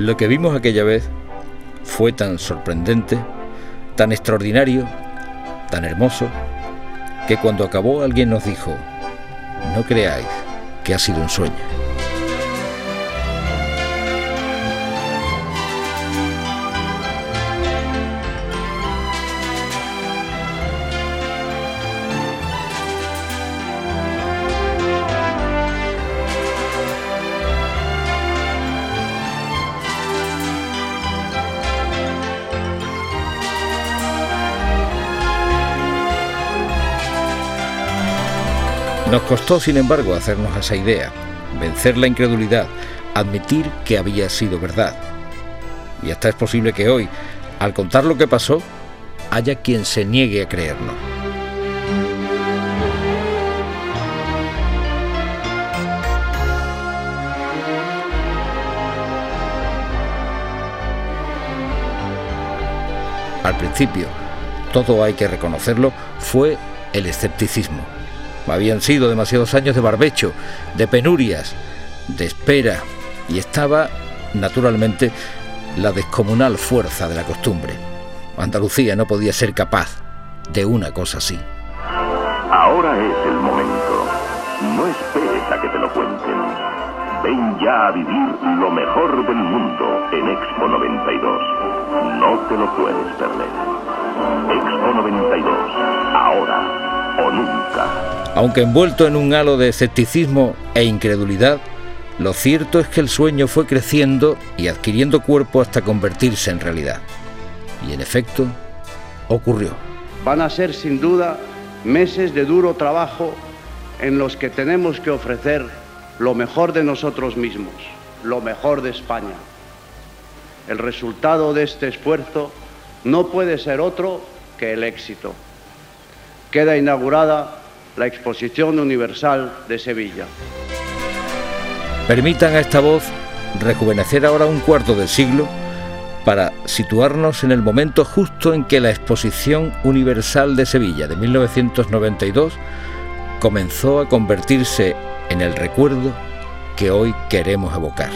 Lo que vimos aquella vez fue tan sorprendente, tan extraordinario, tan hermoso, que cuando acabó alguien nos dijo, no creáis que ha sido un sueño. Nos costó, sin embargo, hacernos esa idea, vencer la incredulidad, admitir que había sido verdad. Y hasta es posible que hoy, al contar lo que pasó, haya quien se niegue a creernos. Al principio, todo hay que reconocerlo, fue el escepticismo. Habían sido demasiados años de barbecho, de penurias, de espera, y estaba, naturalmente, la descomunal fuerza de la costumbre. Andalucía no podía ser capaz de una cosa así. Ahora es el momento. No esperes a que te lo cuenten. Ven ya a vivir lo mejor del mundo en Expo 92. No te lo puedes perder. Expo 92. Ahora o nunca. Aunque envuelto en un halo de escepticismo e incredulidad, lo cierto es que el sueño fue creciendo y adquiriendo cuerpo hasta convertirse en realidad. Y en efecto, ocurrió. Van a ser sin duda meses de duro trabajo en los que tenemos que ofrecer lo mejor de nosotros mismos, lo mejor de España. El resultado de este esfuerzo no puede ser otro que el éxito. Queda inaugurada la Exposición Universal de Sevilla. Permitan a esta voz rejuvenecer ahora un cuarto de siglo para situarnos en el momento justo en que la Exposición Universal de Sevilla de 1992 comenzó a convertirse en el recuerdo que hoy queremos evocar.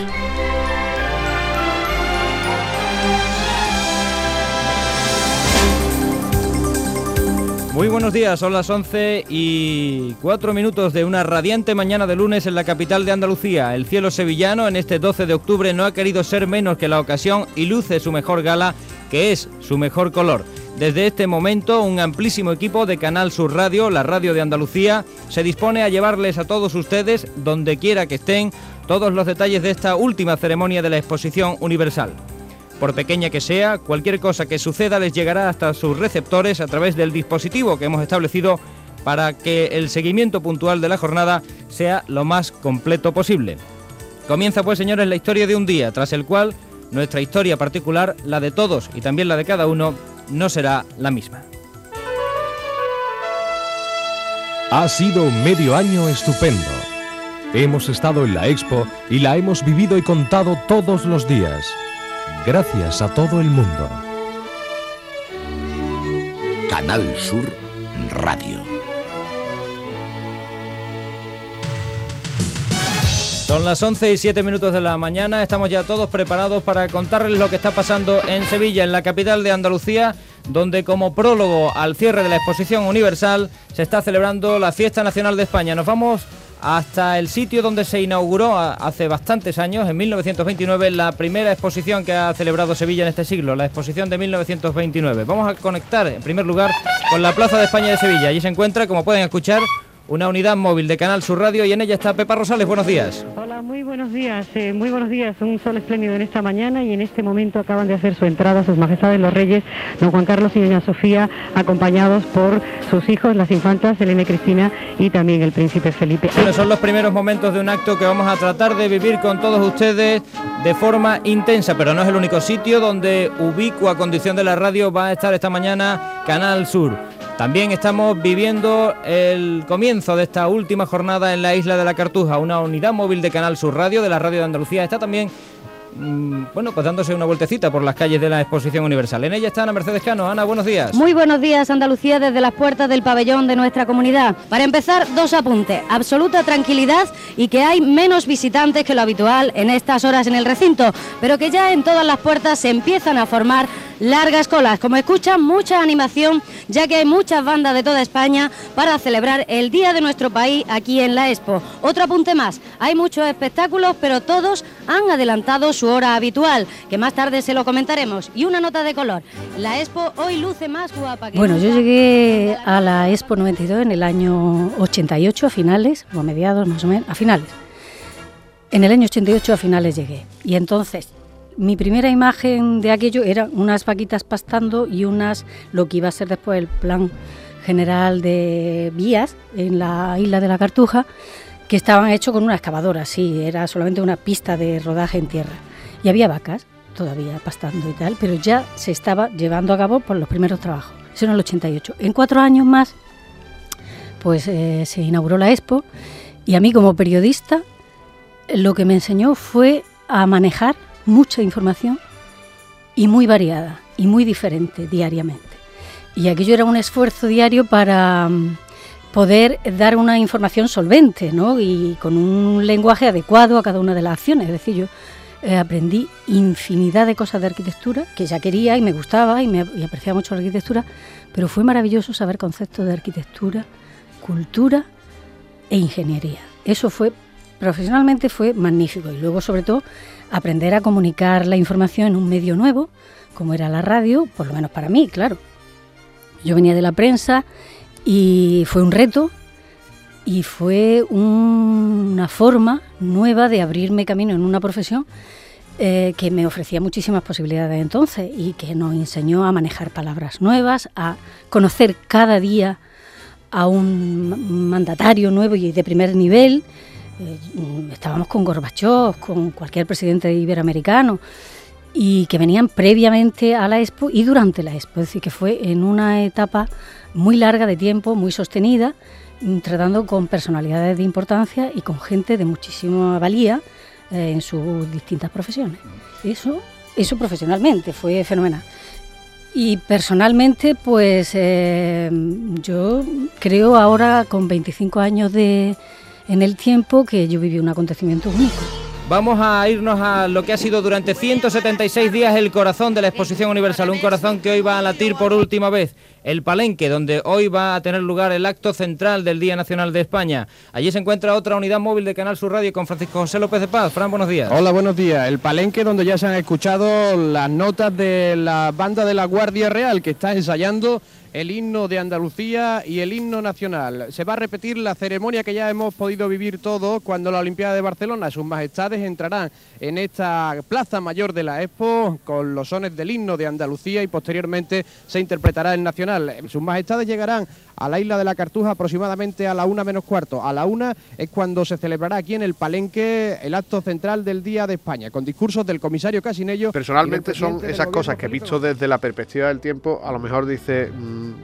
Muy buenos días, son las 11 y 4 minutos de una radiante mañana de lunes en la capital de Andalucía. El cielo sevillano en este 12 de octubre no ha querido ser menos que la ocasión y luce su mejor gala, que es su mejor color. Desde este momento, un amplísimo equipo de Canal Sur Radio, la radio de Andalucía, se dispone a llevarles a todos ustedes, donde quiera que estén, todos los detalles de esta última ceremonia de la Exposición Universal. Por pequeña que sea, cualquier cosa que suceda les llegará hasta sus receptores a través del dispositivo que hemos establecido para que el seguimiento puntual de la jornada sea lo más completo posible. Comienza pues, señores, la historia de un día, tras el cual nuestra historia particular, la de todos y también la de cada uno, no será la misma. Ha sido medio año estupendo. Hemos estado en la expo y la hemos vivido y contado todos los días gracias a todo el mundo. Canal Sur Radio. Son las 11 y 7 minutos de la mañana, estamos ya todos preparados para contarles lo que está pasando en Sevilla, en la capital de Andalucía, donde como prólogo al cierre de la exposición universal se está celebrando la Fiesta Nacional de España. Nos vamos hasta el sitio donde se inauguró hace bastantes años, en 1929, la primera exposición que ha celebrado Sevilla en este siglo, la exposición de 1929. Vamos a conectar en primer lugar con la Plaza de España de Sevilla. Allí se encuentra, como pueden escuchar, una unidad móvil de Canal Sur Radio y en ella está Pepa Rosales. Buenos días. Hola, muy buenos días. Eh, muy buenos días. Un sol espléndido en esta mañana y en este momento acaban de hacer su entrada sus majestades los reyes, don Juan Carlos y doña Sofía, acompañados por sus hijos, las infantas Elena y Cristina y también el príncipe Felipe. Bueno, son los primeros momentos de un acto que vamos a tratar de vivir con todos ustedes de forma intensa, pero no es el único sitio donde ubicua condición de la radio va a estar esta mañana Canal Sur. También estamos viviendo el comienzo de esta última jornada en la isla de la Cartuja. Una unidad móvil de Canal Sur Radio, de la Radio de Andalucía, está también bueno, pues dándose una vueltecita por las calles de la Exposición Universal. En ella está Ana Mercedes Cano. Ana, buenos días. Muy buenos días, Andalucía, desde las puertas del pabellón de nuestra comunidad. Para empezar, dos apuntes. Absoluta tranquilidad y que hay menos visitantes que lo habitual en estas horas en el recinto, pero que ya en todas las puertas se empiezan a formar largas colas. Como escuchan, mucha animación, ya que hay muchas bandas de toda España para celebrar el Día de nuestro país aquí en la Expo. Otro apunte más, hay muchos espectáculos, pero todos han adelantado su hora habitual, que más tarde se lo comentaremos. Y una nota de color, la Expo hoy luce más guapa que Bueno, yo llegué a la Expo 92 en el año 88, a finales, o a mediados más o menos, a finales. En el año 88 a finales llegué. Y entonces mi primera imagen de aquello era unas vaquitas pastando y unas, lo que iba a ser después el plan general de vías en la isla de la Cartuja, que estaban hechos con una excavadora, sí, era solamente una pista de rodaje en tierra. Y había vacas todavía pastando y tal, pero ya se estaba llevando a cabo por los primeros trabajos. Eso en el 88. En cuatro años más, pues eh, se inauguró la Expo y a mí como periodista lo que me enseñó fue a manejar mucha información y muy variada y muy diferente diariamente. Y aquello era un esfuerzo diario para mm, poder dar una información solvente ¿no? y con un lenguaje adecuado a cada una de las acciones. Es decir, yo eh, aprendí infinidad de cosas de arquitectura que ya quería y me gustaba y, me, y apreciaba mucho la arquitectura, pero fue maravilloso saber conceptos de arquitectura, cultura e ingeniería. Eso fue, profesionalmente fue magnífico y luego sobre todo aprender a comunicar la información en un medio nuevo, como era la radio, por lo menos para mí, claro. Yo venía de la prensa y fue un reto y fue una forma nueva de abrirme camino en una profesión eh, que me ofrecía muchísimas posibilidades entonces y que nos enseñó a manejar palabras nuevas, a conocer cada día a un mandatario nuevo y de primer nivel, eh, estábamos con Gorbachev, con cualquier presidente iberoamericano, y que venían previamente a la Expo y durante la Expo, es decir, que fue en una etapa muy larga de tiempo, muy sostenida, tratando con personalidades de importancia y con gente de muchísima valía eh, en sus distintas profesiones. Eso, eso profesionalmente fue fenomenal. Y personalmente, pues eh, yo creo ahora con 25 años de, en el tiempo que yo viví un acontecimiento único. Vamos a irnos a lo que ha sido durante 176 días el corazón de la Exposición Universal, un corazón que hoy va a latir por última vez, el Palenque, donde hoy va a tener lugar el acto central del Día Nacional de España. Allí se encuentra otra unidad móvil de Canal Sur Radio con Francisco José López de Paz. Fran, buenos días. Hola, buenos días. El Palenque, donde ya se han escuchado las notas de la banda de la Guardia Real, que está ensayando el himno de Andalucía y el himno nacional. Se va a repetir la ceremonia que ya hemos podido vivir todos cuando la Olimpiada de Barcelona, sus majestades entrarán en esta plaza mayor de la Expo con los sones del himno de Andalucía y posteriormente se interpretará el nacional. Sus majestades llegarán a la isla de la Cartuja aproximadamente a la una menos cuarto. A la una es cuando se celebrará aquí en el Palenque el acto central del Día de España, con discursos del comisario Casinello. Personalmente son esas cosas que visto desde la perspectiva del tiempo, a lo mejor dice,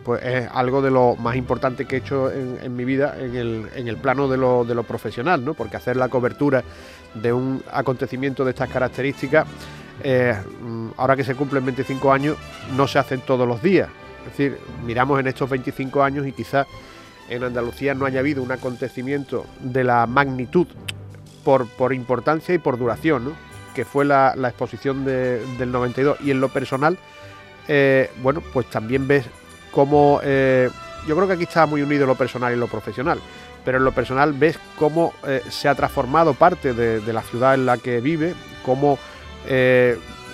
pues es algo de lo más importante que he hecho en, mi vida en el, en el plano de lo, de lo profesional, ¿no? porque hacer la cobertura de un acontecimiento de estas características, eh, mm, ahora que se cumplen 25 años, no se hacen todos los días. Es decir, miramos en estos 25 años y quizás en Andalucía no haya habido un acontecimiento de la magnitud por, por importancia y por duración, ¿no? que fue la, exposición del 92. Y en lo personal, eh, bueno, pues también ves cómo... Eh, yo creo que aquí está muy unido lo personal y lo profesional, pero en lo personal ves cómo eh, se ha transformado parte de, la ciudad en la que vive, cómo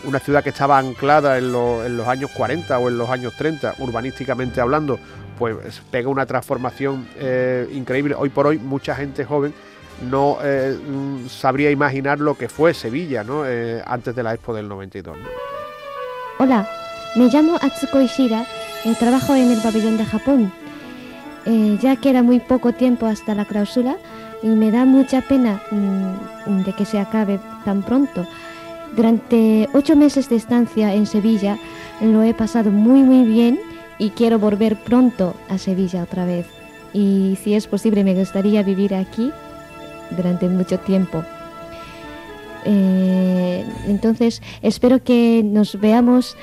una ciudad que estaba anclada en, los años 40 o en los años 30, urbanísticamente hablando, pues pega una transformación eh, increíble. Hoy por hoy mucha gente joven no eh, sabría imaginar lo que fue Sevilla ¿no? Eh, antes de la Expo del 92. Hola, me llamo Atsuko Ishida trabajo en el pabellón de Japón. ya queda muy poco tiempo hasta la clausura y me da mucha pena mm, de que se acabe tan pronto. Durante ocho meses de estancia en Sevilla lo he pasado muy muy bien y quiero volver pronto a Sevilla otra vez. Y si es posible me gustaría vivir aquí durante mucho tiempo. Eh, Entonces, espero que nos veamos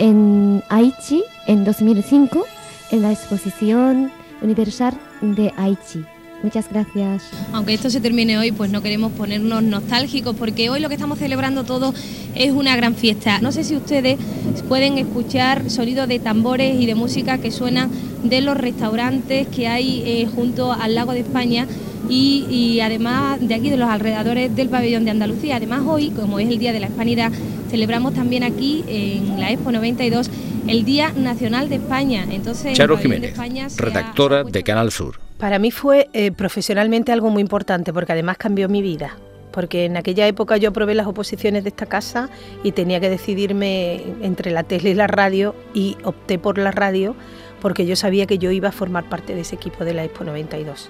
en Aichi en 2005 en la exposición universal de Aichi. Muchas gracias. Aunque esto se termine hoy, pues no queremos ponernos nostálgicos porque hoy lo que estamos celebrando todo es una gran fiesta. No sé si ustedes pueden escuchar sonidos de tambores y de música que suenan de los restaurantes que hay eh, junto al lago de España y, además de aquí de los alrededores del pabellón de Andalucía. Además hoy, como es el Día de la Hispanidad, celebramos también aquí en la Expo 92 el Día Nacional de España. Entonces, Charo Jiménez, redactora de Canal Sur. Para mí fue eh, profesionalmente algo muy importante porque además cambió mi vida. Porque en aquella época yo probé las oposiciones de esta casa y tenía que decidirme entre la tele y la radio y opté por la radio porque yo sabía que yo iba a formar parte de ese equipo de la Expo 92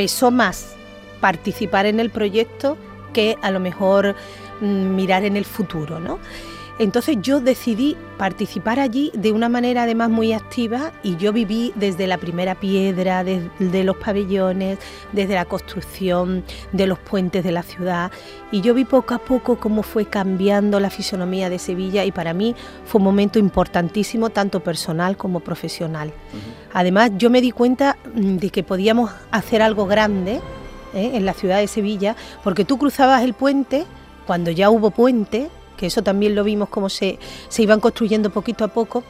pesó más participar en el proyecto que a lo mejor mm, mirar en el futuro, ¿no? Entonces yo decidí participar allí de una manera además muy activa y yo viví desde la primera piedra, desde los pabellones, desde la construcción de los puentes de la ciudad y yo vi poco a poco cómo fue cambiando la fisonomía de Sevilla y para mí fue un momento importantísimo tanto personal como profesional. Además yo me di cuenta mm, de que podíamos hacer algo grande ¿eh? en la ciudad de Sevilla porque tú cruzabas el puente cuando ya hubo puente que eso también lo vimos como se, se iban construyendo poquito a poco.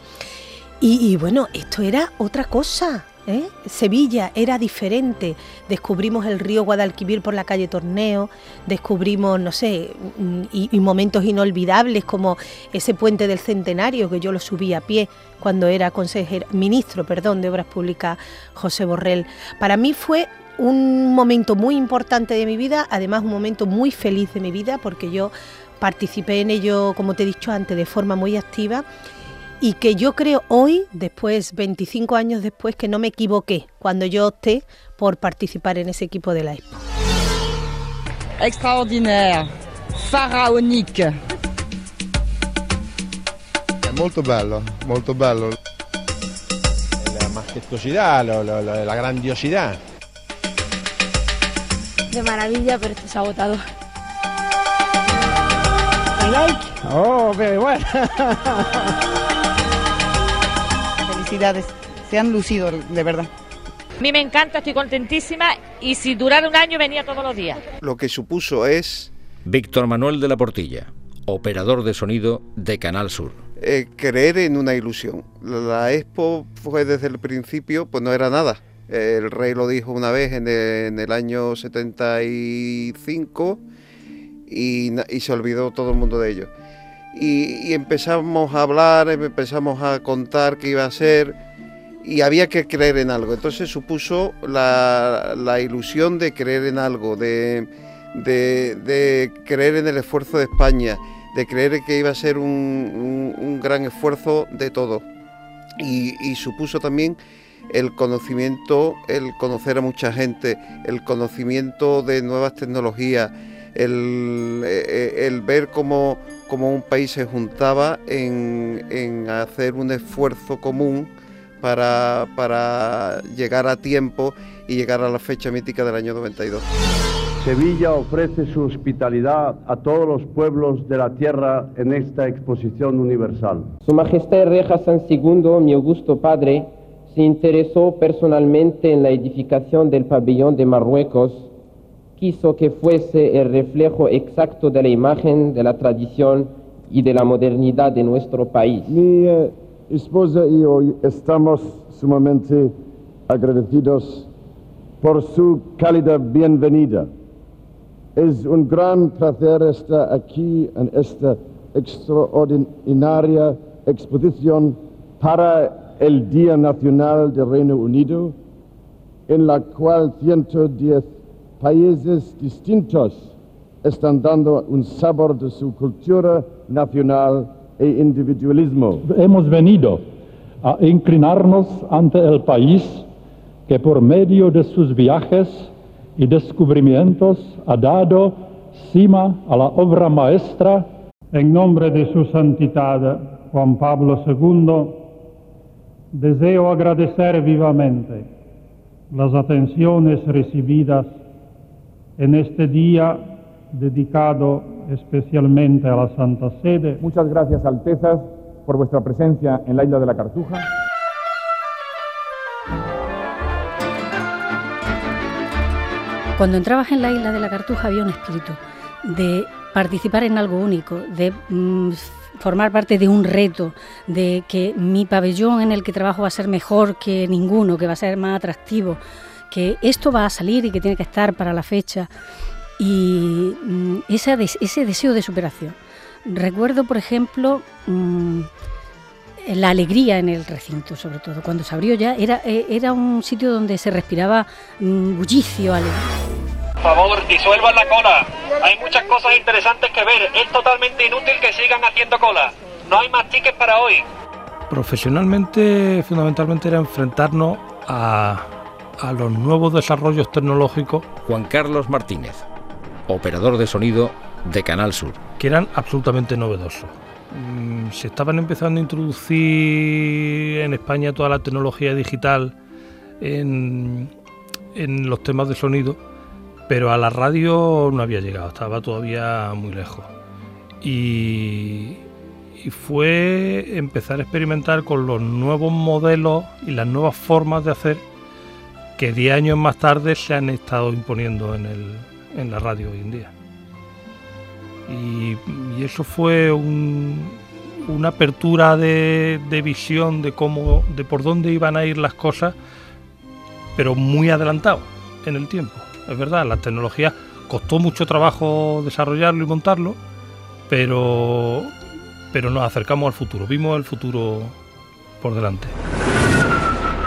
Y, bueno, esto era otra cosa. ¿eh? Sevilla era diferente. Descubrimos el río Guadalquivir por la calle Torneo, descubrimos, no sé, mm, y, momentos inolvidables como ese puente del Centenario que yo lo subí a pie cuando era consejero, ministro, perdón, de Obras Públicas José Borrell. Para mí fue un momento muy importante de mi vida, además un momento muy feliz de mi vida porque yo participé en ello, como te he dicho antes, de forma muy activa y que yo creo hoy, después, 25 años después, que no me equivoqué cuando yo opté por participar en ese equipo de la Expo. Extraordinaire, faraonique. Molto bello, molto bello. La majestuosidad, la grandiosidad. De maravilla, pero esto se ha Oh, very bueno. Felicidades, se han lucido, de verdad. A mí me encanta, estoy contentísima y si durara un año venía todos los días. Lo que supuso es... Víctor Manuel de la Portilla, operador de sonido de Canal Sur. Eh, creer en una ilusión. La expo fue desde el principio, pues no era nada. El rey lo dijo una vez en el, en el año 75 y, se olvidó todo el mundo de ello. Y, empezamos a hablar, empezamos a contar qué iba a ser y había que creer en algo. Entonces supuso la, ilusión de creer en algo, de, creer en el esfuerzo de España, de creer que iba a ser un, gran esfuerzo de todo. Y, y, supuso también el conocimiento, el conocer a mucha gente, el conocimiento de nuevas tecnologías, el, eh, el ver cómo, un país se juntaba en, hacer un esfuerzo común para, para llegar a tiempo y llegar a la fecha mítica del año 92. Sevilla ofrece su hospitalidad a todos los pueblos de la tierra en esta exposición universal. Su Majestad Reja San II, mi augusto padre, se interesó personalmente en la edificación del pabellón de Marruecos quiso que fuese el reflejo exacto de la imagen, de la tradición y de la modernidad de nuestro país. Mi eh, esposa y yo estamos sumamente agradecidos por su cálida bienvenida. Es un gran placer estar aquí en esta extraordinaria exposición para el Día Nacional del Reino Unido, en la cual 110 países distintos están dando un sabor de su cultura nacional e individualismo. Hemos venido a inclinarnos ante el país que por medio de sus viajes y descubrimientos ha dado cima a la obra maestra. En nombre de su santidad Juan Pablo II, deseo agradecer vivamente las atenciones recibidas en este día dedicado especialmente a la Santa Sede. Muchas gracias, Altezas, por vuestra presencia en la isla de la Cartuja. Cuando entrabas en la isla de la Cartuja había un espíritu de participar en algo único, de mm, formar parte de un reto, de que mi pabellón en el que trabajo va a ser mejor que ninguno, que va a ser más atractivo, que esto va a salir y que tiene que estar para la fecha. Y mm, ese, ese deseo de superación. Recuerdo, por ejemplo, mm, la alegría en el recinto, sobre todo. Cuando se abrió ya, era, eh, era un sitio donde se respiraba mm, bullicio, alegría. Por favor, disuelvan la cola. Hay muchas cosas interesantes que ver. Es totalmente inútil que sigan haciendo cola. No hay más tickets para hoy. Profesionalmente, fundamentalmente era enfrentarnos a, a los nuevos desarrollos tecnológicos. Juan Carlos Martínez, operador de sonido de Canal Sur. Que eran absolutamente novedosos. Mm, se estaban empezando a introducir en España toda la tecnología digital en, en los temas de sonido, pero a la radio no había llegado, estaba todavía muy lejos. Y, y fue empezar a experimentar con los nuevos modelos y las nuevas formas de hacer que 10 años más tarde se han estado imponiendo en, el, en la radio hoy en día. Y, eso fue un, una apertura de, de, visión de cómo, de por dónde iban a ir las cosas, pero muy adelantado en el tiempo. Es verdad, las tecnologías costó mucho trabajo desarrollarlo y montarlo, pero, pero nos acercamos al futuro, vimos el futuro por delante.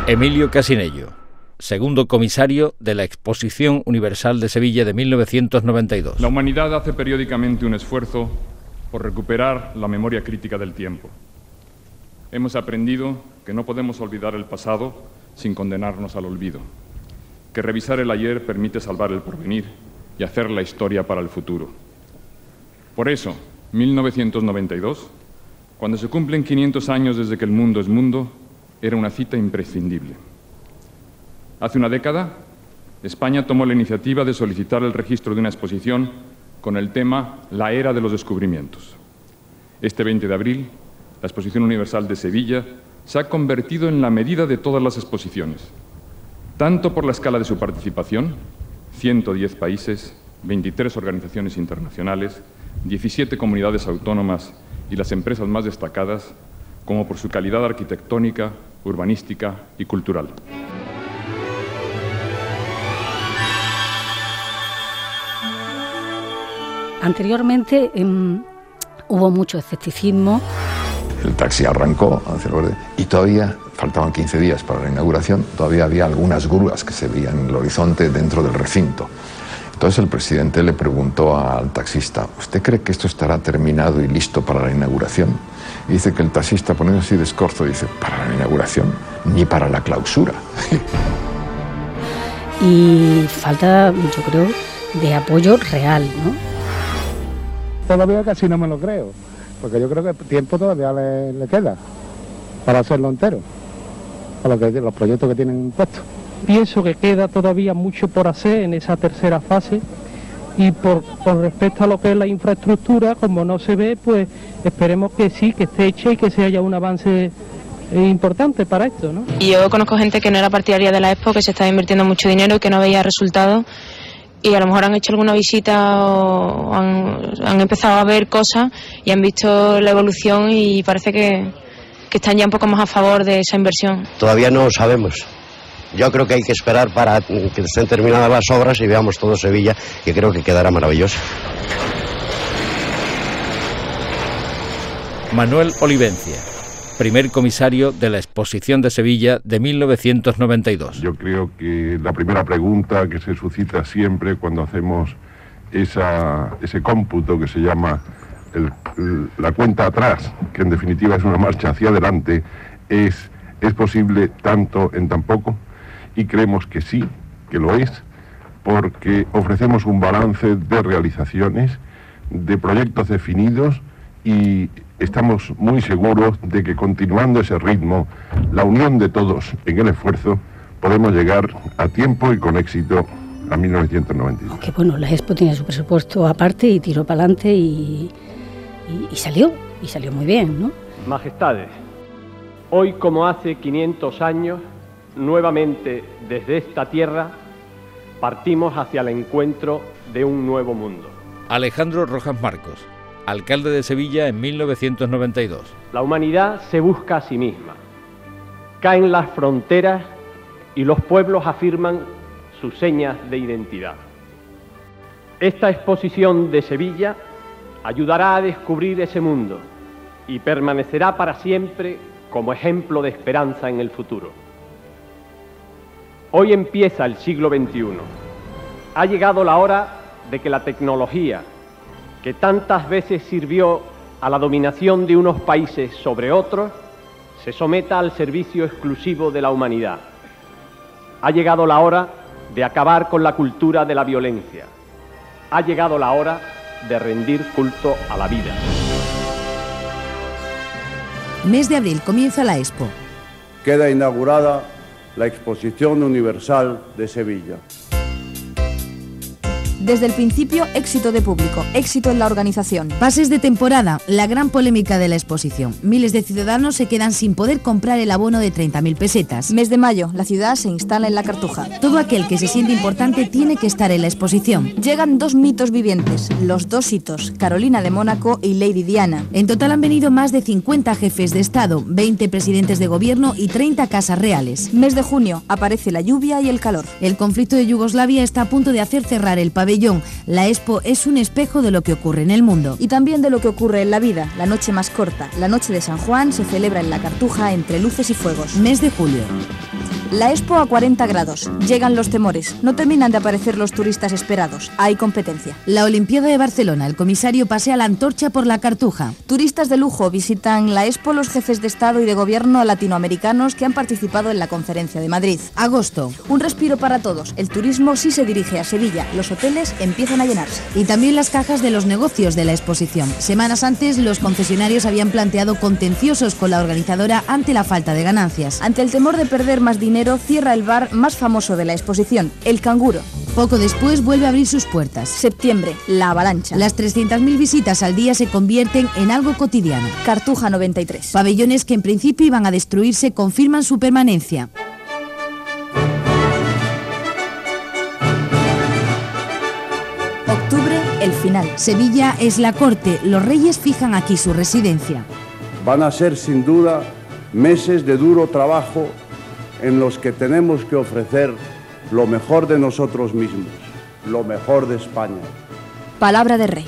Emilio Casinello, segundo comisario de la Exposición Universal de Sevilla de 1992. La humanidad hace periódicamente un esfuerzo por recuperar la memoria crítica del tiempo. Hemos aprendido que no podemos olvidar el pasado sin condenarnos al olvido, que revisar el ayer permite salvar el porvenir y hacer la historia para el futuro. Por eso, 1992, cuando se cumplen 500 años desde que el mundo es mundo, era una cita imprescindible. Hace una década, España tomó la iniciativa de solicitar el registro de una exposición con el tema La era de los descubrimientos. Este 20 de abril, la Exposición Universal de Sevilla se ha convertido en la medida de todas las exposiciones, tanto por la escala de su participación, 110 países, 23 organizaciones internacionales, 17 comunidades autónomas y las empresas más destacadas, como por su calidad arquitectónica, urbanística y cultural. Anteriormente eh, hubo mucho escepticismo. El taxi arrancó hacia el borde y todavía faltaban 15 días para la inauguración, todavía había algunas grúas que se veían en el horizonte dentro del recinto. Entonces el presidente le preguntó al taxista, ¿usted cree que esto estará terminado y listo para la inauguración? Y dice que el taxista, poniendo así de escorzo, dice, ¿para la inauguración? Ni para la clausura. y falta, yo creo, de apoyo real, ¿no? Todavía casi no me lo creo, porque yo creo que tiempo todavía le, le queda para hacerlo entero, para lo que, los proyectos que tienen puestos. Pienso que queda todavía mucho por hacer en esa tercera fase y por, por, respecto a lo que es la infraestructura, como no se ve, pues esperemos que sí, que esté hecha y que se haya un avance importante para esto. ¿no? Y yo conozco gente que no era partidaria de la Expo, que se estaba invirtiendo mucho dinero y que no veía resultados y a lo mejor han hecho alguna visita o han, han, empezado a ver cosas y han visto la evolución y parece que, que, están ya un poco más a favor de esa inversión. Todavía no lo sabemos. Yo creo que hay que esperar para que estén terminadas las obras y veamos todo Sevilla, que creo que quedará maravilloso. Manuel Olivencia, primer comisario de la Exposición de Sevilla de 1992. Yo creo que la primera pregunta que se suscita siempre cuando hacemos esa, ese cómputo que se llama la cuenta atrás, que en definitiva es una marcha hacia adelante, es ¿es posible tanto en tan poco? Y creemos que sí, que lo es, porque ofrecemos un balance de realizaciones, de proyectos definidos y estamos muy seguros de que continuando ese ritmo, la unión de todos en el esfuerzo, podemos llegar a tiempo y con éxito a 1992. Que bueno, la Expo tiene su presupuesto aparte y tiró para adelante y, y, y salió, y salió muy bien, ¿no? Majestades, hoy como hace 500 años, nuevamente desde esta tierra, partimos hacia el encuentro de un nuevo mundo. Alejandro Rojas Marcos, alcalde de Sevilla en 1992. La humanidad se busca a sí misma. Caen las fronteras y los pueblos afirman sus señas de identidad. Esta exposición de Sevilla ayudará a descubrir ese mundo y permanecerá para siempre como ejemplo de esperanza en el futuro. Hoy empieza el siglo XXI. Ha llegado la hora de que la tecnología, que tantas veces sirvió a la dominación de unos países sobre otros, se someta al servicio exclusivo de la humanidad. Ha llegado la hora de acabar con la cultura de la violencia. Ha llegado la hora de rendir culto a la vida. Mes de abril comienza la Expo. Queda inaugurada la Exposición Universal de Sevilla. Desde el principio, éxito de público, éxito en la organización. Pases de temporada, la gran polémica de la exposición. Miles de ciudadanos se quedan sin poder comprar el abono de 30.000 pesetas. Mes de mayo, la ciudad se instala en la Cartuja. Todo aquel que se siente importante tiene que estar en la exposición. Llegan dos mitos vivientes, los dos hitos, Carolina de Mónaco y Lady Diana. En total han venido más de 50 jefes de Estado, 20 presidentes de gobierno y 30 casas reales. Mes de junio, aparece la lluvia y el calor. El conflicto de Yugoslavia está a punto de hacer cerrar el pabellón la Expo es un espejo de lo que ocurre en el mundo. Y también de lo que ocurre en la vida. La noche más corta, la noche de San Juan, se celebra en la Cartuja entre luces y fuegos. Mes de julio. La Expo a 40 grados. Llegan los temores. No terminan de aparecer los turistas esperados. Hay competencia. La Olimpiada de Barcelona. El comisario pasea la antorcha por la Cartuja. Turistas de lujo visitan la Expo los jefes de Estado y de Gobierno latinoamericanos que han participado en la conferencia de Madrid. Agosto. Un respiro para todos. El turismo sí se dirige a Sevilla. Los hoteles empiezan a llenarse. Y también las cajas de los negocios de la exposición. Semanas antes, los concesionarios habían planteado contenciosos con la organizadora ante la falta de ganancias. Ante el temor de perder más dinero, cierra el bar más famoso de la exposición, El Canguro. Poco después vuelve a abrir sus puertas. Septiembre, La Avalancha. Las 300.000 visitas al día se convierten en algo cotidiano. Cartuja 93. Pabellones que en principio iban a destruirse confirman su permanencia. Octubre, el final. Sevilla es la corte. Los reyes fijan aquí su residencia. Van a ser sin duda meses de duro trabajo en los que tenemos que ofrecer lo mejor de nosotros mismos, lo mejor de España. Palabra de rey.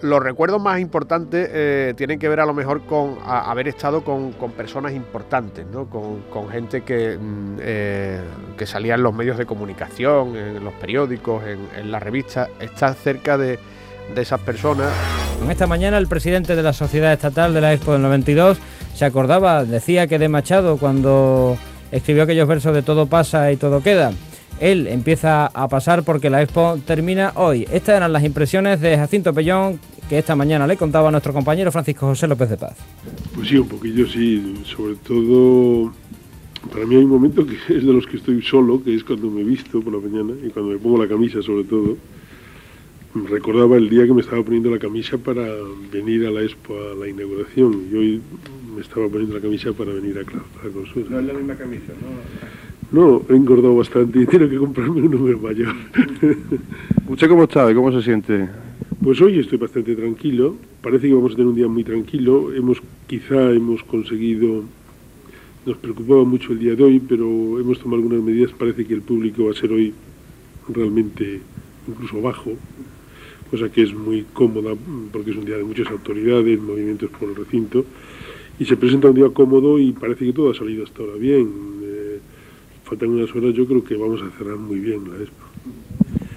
Los recuerdos más importantes eh, tienen que ver a lo mejor con a- haber estado con, con personas importantes, ¿no? con, con gente que, mm, eh, que salía en los medios de comunicación, en los periódicos, en, en las revistas. Estar cerca de, de esas personas esta mañana el presidente de la Sociedad Estatal de la Expo del 92 se acordaba, decía que de Machado cuando escribió aquellos versos de todo pasa y todo queda. Él empieza a pasar porque la Expo termina hoy. Estas eran las impresiones de Jacinto Pellón que esta mañana le contaba a nuestro compañero Francisco José López de Paz. Pues sí, un poquillo sí, sobre todo para mí hay un momento que es de los que estoy solo, que es cuando me visto por la mañana y cuando me pongo la camisa sobre todo. Recordaba el día que me estaba poniendo la camisa para venir a la Expo a la inauguración y hoy me estaba poniendo la camisa para venir a claustrar con su. No es la misma camisa, ¿no? No, he engordado bastante y tengo que comprarme un número mayor. ¿Usted cómo está? ¿Cómo se siente? Pues hoy estoy bastante tranquilo. Parece que vamos a tener un día muy tranquilo. Hemos, quizá hemos conseguido. Nos preocupaba mucho el día de hoy, pero hemos tomado algunas medidas. Parece que el público va a ser hoy realmente incluso bajo, cosa que es muy cómoda porque es un día de muchas autoridades, movimientos por el recinto. Y se presenta un día cómodo y parece que todo ha salido hasta ahora bien. Eh, faltan unas horas, yo creo que vamos a cerrar muy bien la expo.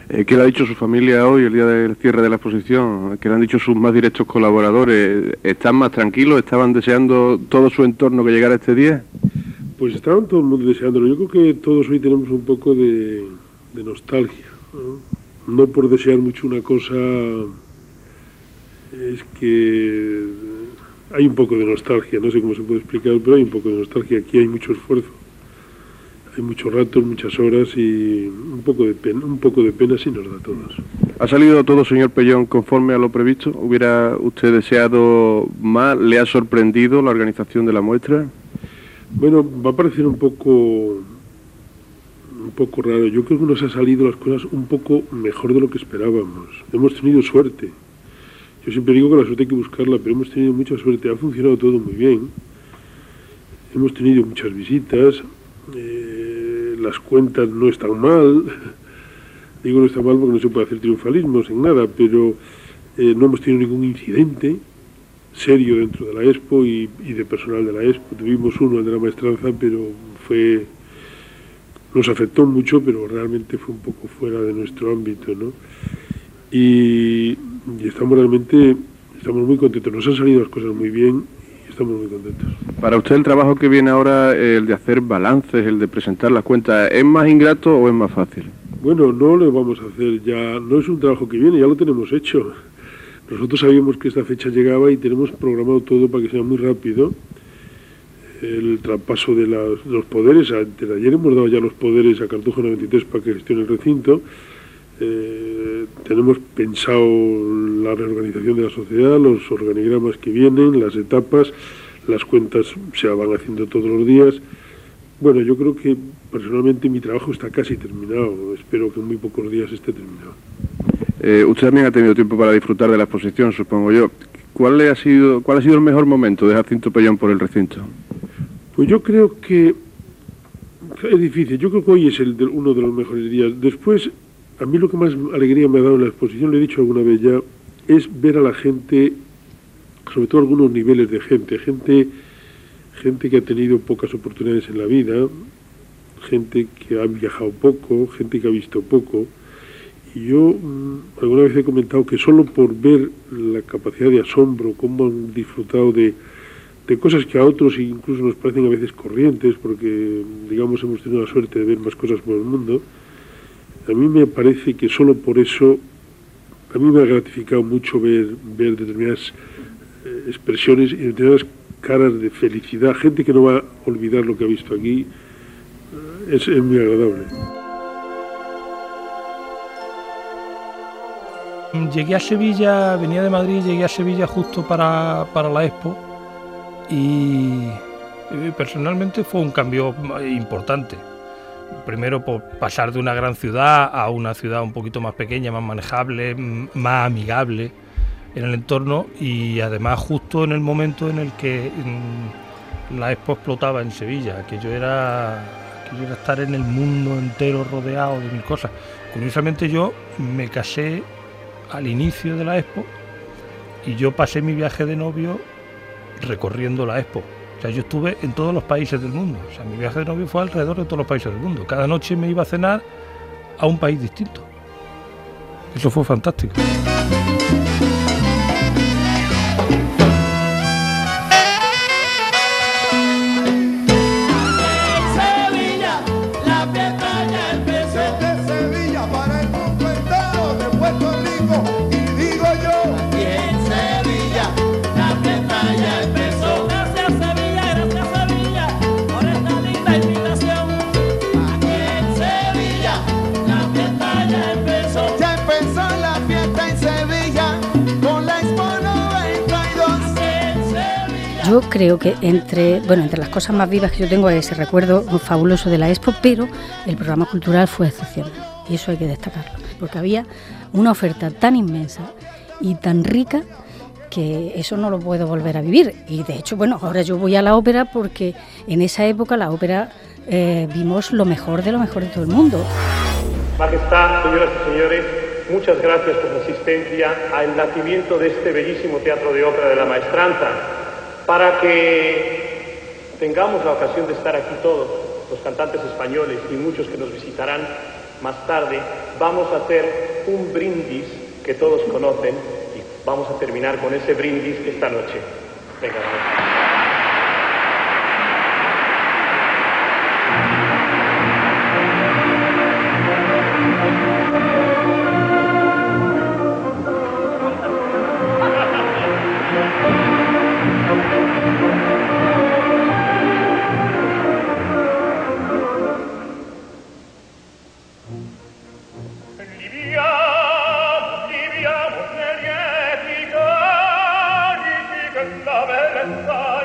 Eh, ¿Qué le ha dicho su familia hoy, el día del cierre de la exposición? ¿Qué le han dicho sus más directos colaboradores? ¿Están más tranquilos? ¿Estaban deseando todo su entorno que llegara este día? Pues estaban todo el mundo deseándolo. Yo creo que todos hoy tenemos un poco de, de nostalgia. ¿no? No por desear mucho una cosa, es que hay un poco de nostalgia. No sé cómo se puede explicar, pero hay un poco de nostalgia. Aquí hay mucho esfuerzo. hay muchos ratos, muchas horas y un poco de pena, un poco de pena sí nos da a todos. ¿Ha salido todo, señor Pellón, conforme a lo previsto? ¿Hubiera usted deseado más? ¿Le ha sorprendido la organización de la muestra? Bueno, va a parecer un poco un poco raro. Yo creo que nos ha salido las cosas un poco mejor de lo que esperábamos. Hemos tenido suerte. Yo siempre digo que la suerte hay que buscarla, pero hemos tenido mucha suerte. Ha funcionado todo muy bien. Hemos tenido muchas visitas. Eh, las cuentas no están mal. Digo no está mal porque no se puede hacer triunfalismos en nada, pero eh, no hemos tenido ningún incidente serio dentro de la Expo y, y, de personal de la Expo. Tuvimos uno, el de la maestranza, pero fue nos afectó mucho, pero realmente fue un poco fuera de nuestro ámbito, ¿no? Y, y estamos realmente estamos muy contentos. Nos han salido las cosas muy bien y estamos muy contentos. Para usted el trabajo que viene ahora, el de hacer balances, el de presentar las cuentas, ¿es más ingrato o es más fácil? Bueno, no lo vamos a hacer ya, no es un trabajo que viene, ya lo tenemos hecho. Nosotros sabíamos que esta fecha llegaba y tenemos programado todo para que sea muy rápido. El traspaso de, los poderes, ayer hemos dado ya los poderes a Cartujo 93 para que gestione el recinto. Eh, tenemos pensado la reorganización de la sociedad, los organigramas que vienen, las etapas, las cuentas se van haciendo todos los días. Bueno, yo creo que personalmente mi trabajo está casi terminado. Espero que en muy pocos días esté terminado. Eh, usted también ha tenido tiempo para disfrutar de la exposición, supongo yo. ¿Cuál, ha, sido, ¿Cuál ha sido el mejor momento de Jacinto Pellón por el recinto? Pues yo creo que es difícil. Yo creo que hoy es el de, uno de los mejores días. Después, a mí lo que más alegría me ha dado en la exposición, lo he dicho alguna vez ya, es ver a la gente, sobre todo algunos niveles de gente, gente, gente que ha tenido pocas oportunidades en la vida, gente que ha viajado poco, gente que ha visto poco. Y yo mmm, alguna vez he comentado que solo por ver la capacidad de asombro, cómo han disfrutado de, de cosas que a otros incluso nos parecen a veces corrientes, porque digamos hemos tenido la suerte de ver más cosas por el mundo, a mí me parece que solo por eso, a mí me ha gratificado mucho ver, ver determinadas eh, expresiones y determinadas caras de felicidad, gente que no va a olvidar lo que ha visto aquí, es, es muy agradable. Llegué a Sevilla, venía de Madrid, llegué a Sevilla justo para, para la Expo y, personalmente fue un cambio importante. Primero por pasar de una gran ciudad a una ciudad un poquito más pequeña, más manejable, más amigable en el entorno y además justo en el momento en el que la Expo explotaba en Sevilla, que yo era era estar en el mundo entero rodeado de mil cosas. Curiosamente yo me casé al inicio de la Expo y yo pasé mi viaje de novio recorriendo la Expo. O sea, yo estuve en todos los países del mundo. O sea, mi viaje de novio fue alrededor de todos los países del mundo. Cada noche me iba a cenar a un país distinto. Eso fue fantástico. Yo creo que entre, bueno, entre las cosas más vivas que yo tengo es ese recuerdo fabuloso de la Expo, pero el programa cultural fue excepcional y eso hay que destacarlo, porque había una oferta tan inmensa y tan rica que eso no lo puedo volver a vivir. Y de hecho, bueno, ahora yo voy a la ópera porque en esa época la ópera eh, vimos lo mejor de lo mejor de todo el mundo. Majestad, señoras y señores, muchas gracias por su asistencia al nacimiento de este bellísimo teatro de ópera de la Maestranza para que tengamos la ocasión de estar aquí todos, los cantantes españoles y muchos que nos visitarán más tarde, vamos a hacer un brindis que todos conocen y vamos a terminar con ese brindis esta noche. Venga, la bellezza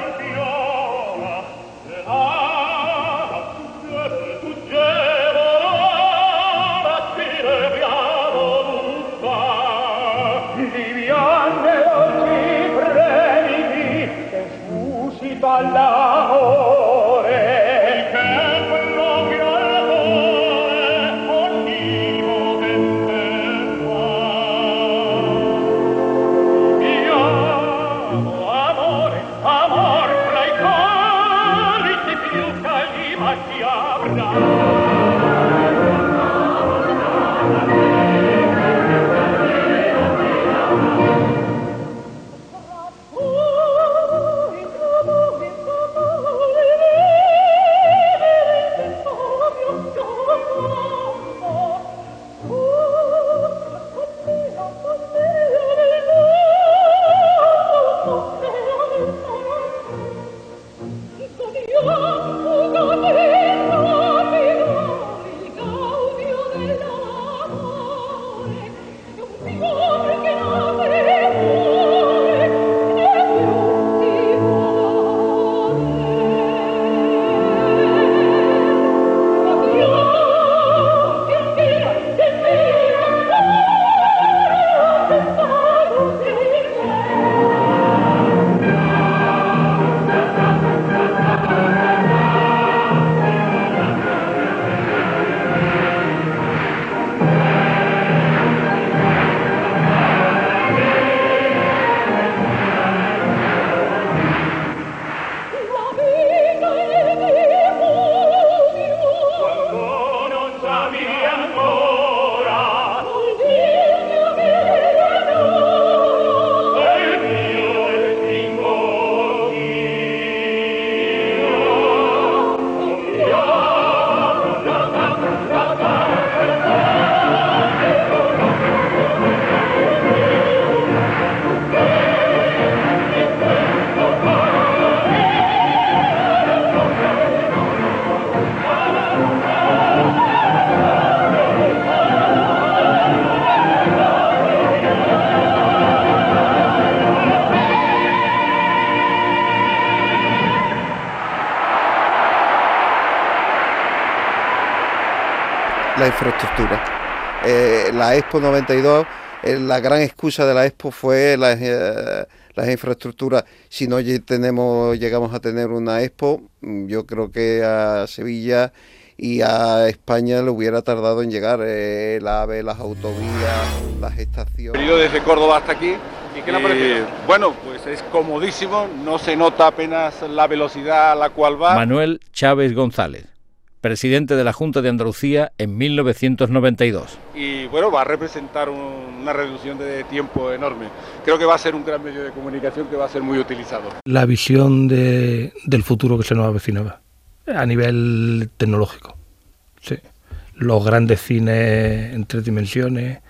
la Expo 92, eh, la gran excusa de la Expo fue las, eh, las infraestructuras. Si no tenemos, llegamos a tener una Expo, mm, yo creo que a Sevilla y a España le hubiera tardado en llegar el AVE, las autovías, las estaciones. Venido desde Córdoba hasta aquí. ¿Y qué le ha parecido? bueno, pues es comodísimo, no se nota apenas la velocidad a la cual va. Manuel Chávez González presidente de la Junta de Andalucía en 1992. Y bueno, va a representar una reducción de tiempo enorme. Creo que va a ser un gran medio de comunicación que va a ser muy utilizado. La visión de, del futuro que se nos avecinaba a nivel tecnológico. Sí. Los grandes cines en tres dimensiones,